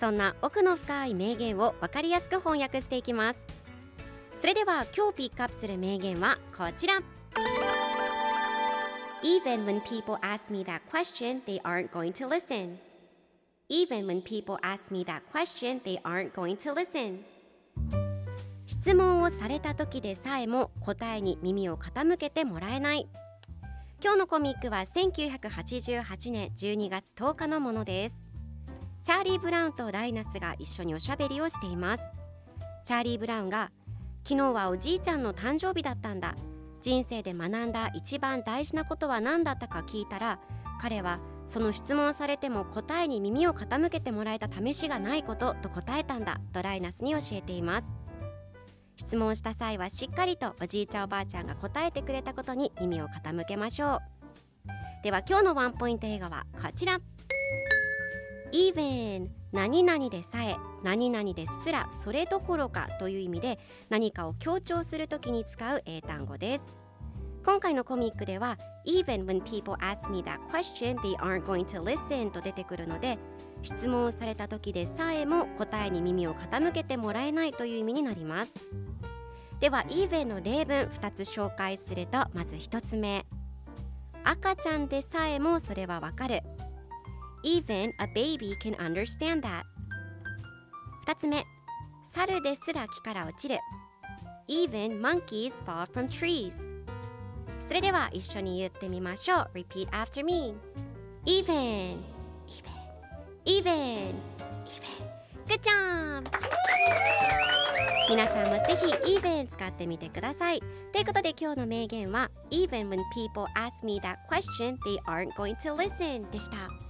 そんな奥の深い名言を分かりやすく翻訳していきますそれでは今日ピックアップする名言はこちら Even when people ask me that question, they aren't going to listen. Even when people ask me that question, they aren't going to listen. 質問をされた時でさえも答えに耳を傾けてもらえない。今日のコミックは1988年12月10日のものです。チャーリー・ブラウンとライナスが一緒におしゃべりをしています。チャーリー・ブラウンが昨日はおじいちゃんの誕生日だったんだ。人生で学んだ一番大事なことは何だったか聞いたら彼はその質問されても答えに耳を傾けてもらえた試しがないことと答えたんだとライナスに教えています質問した際はしっかりとおじいちゃんおばあちゃんが答えてくれたことに耳を傾けましょうでは今日のワンポイント映画はこちら Even 何々でさえ何々ですらそれどころかという意味で何かを強調するときに使う英単語です。今回のコミックでは Even when people ask me that question they aren't going to listen と出てくるので質問をされた時でさえも答えに耳を傾けてもらえないという意味になります。では Even の例文2つ紹介するとまず1つ目。赤ちゃんでさえもそれはわかる。Even a baby can understand that 2つ目猿ですら木から落ちる Even monkeys fall from trees それでは一緒に言ってみましょう Repeat after me Even Even Even Good job! 皆さんもぜひ Even 使ってみてくださいということで今日の名言は Even when people ask me that question they aren't going to listen でした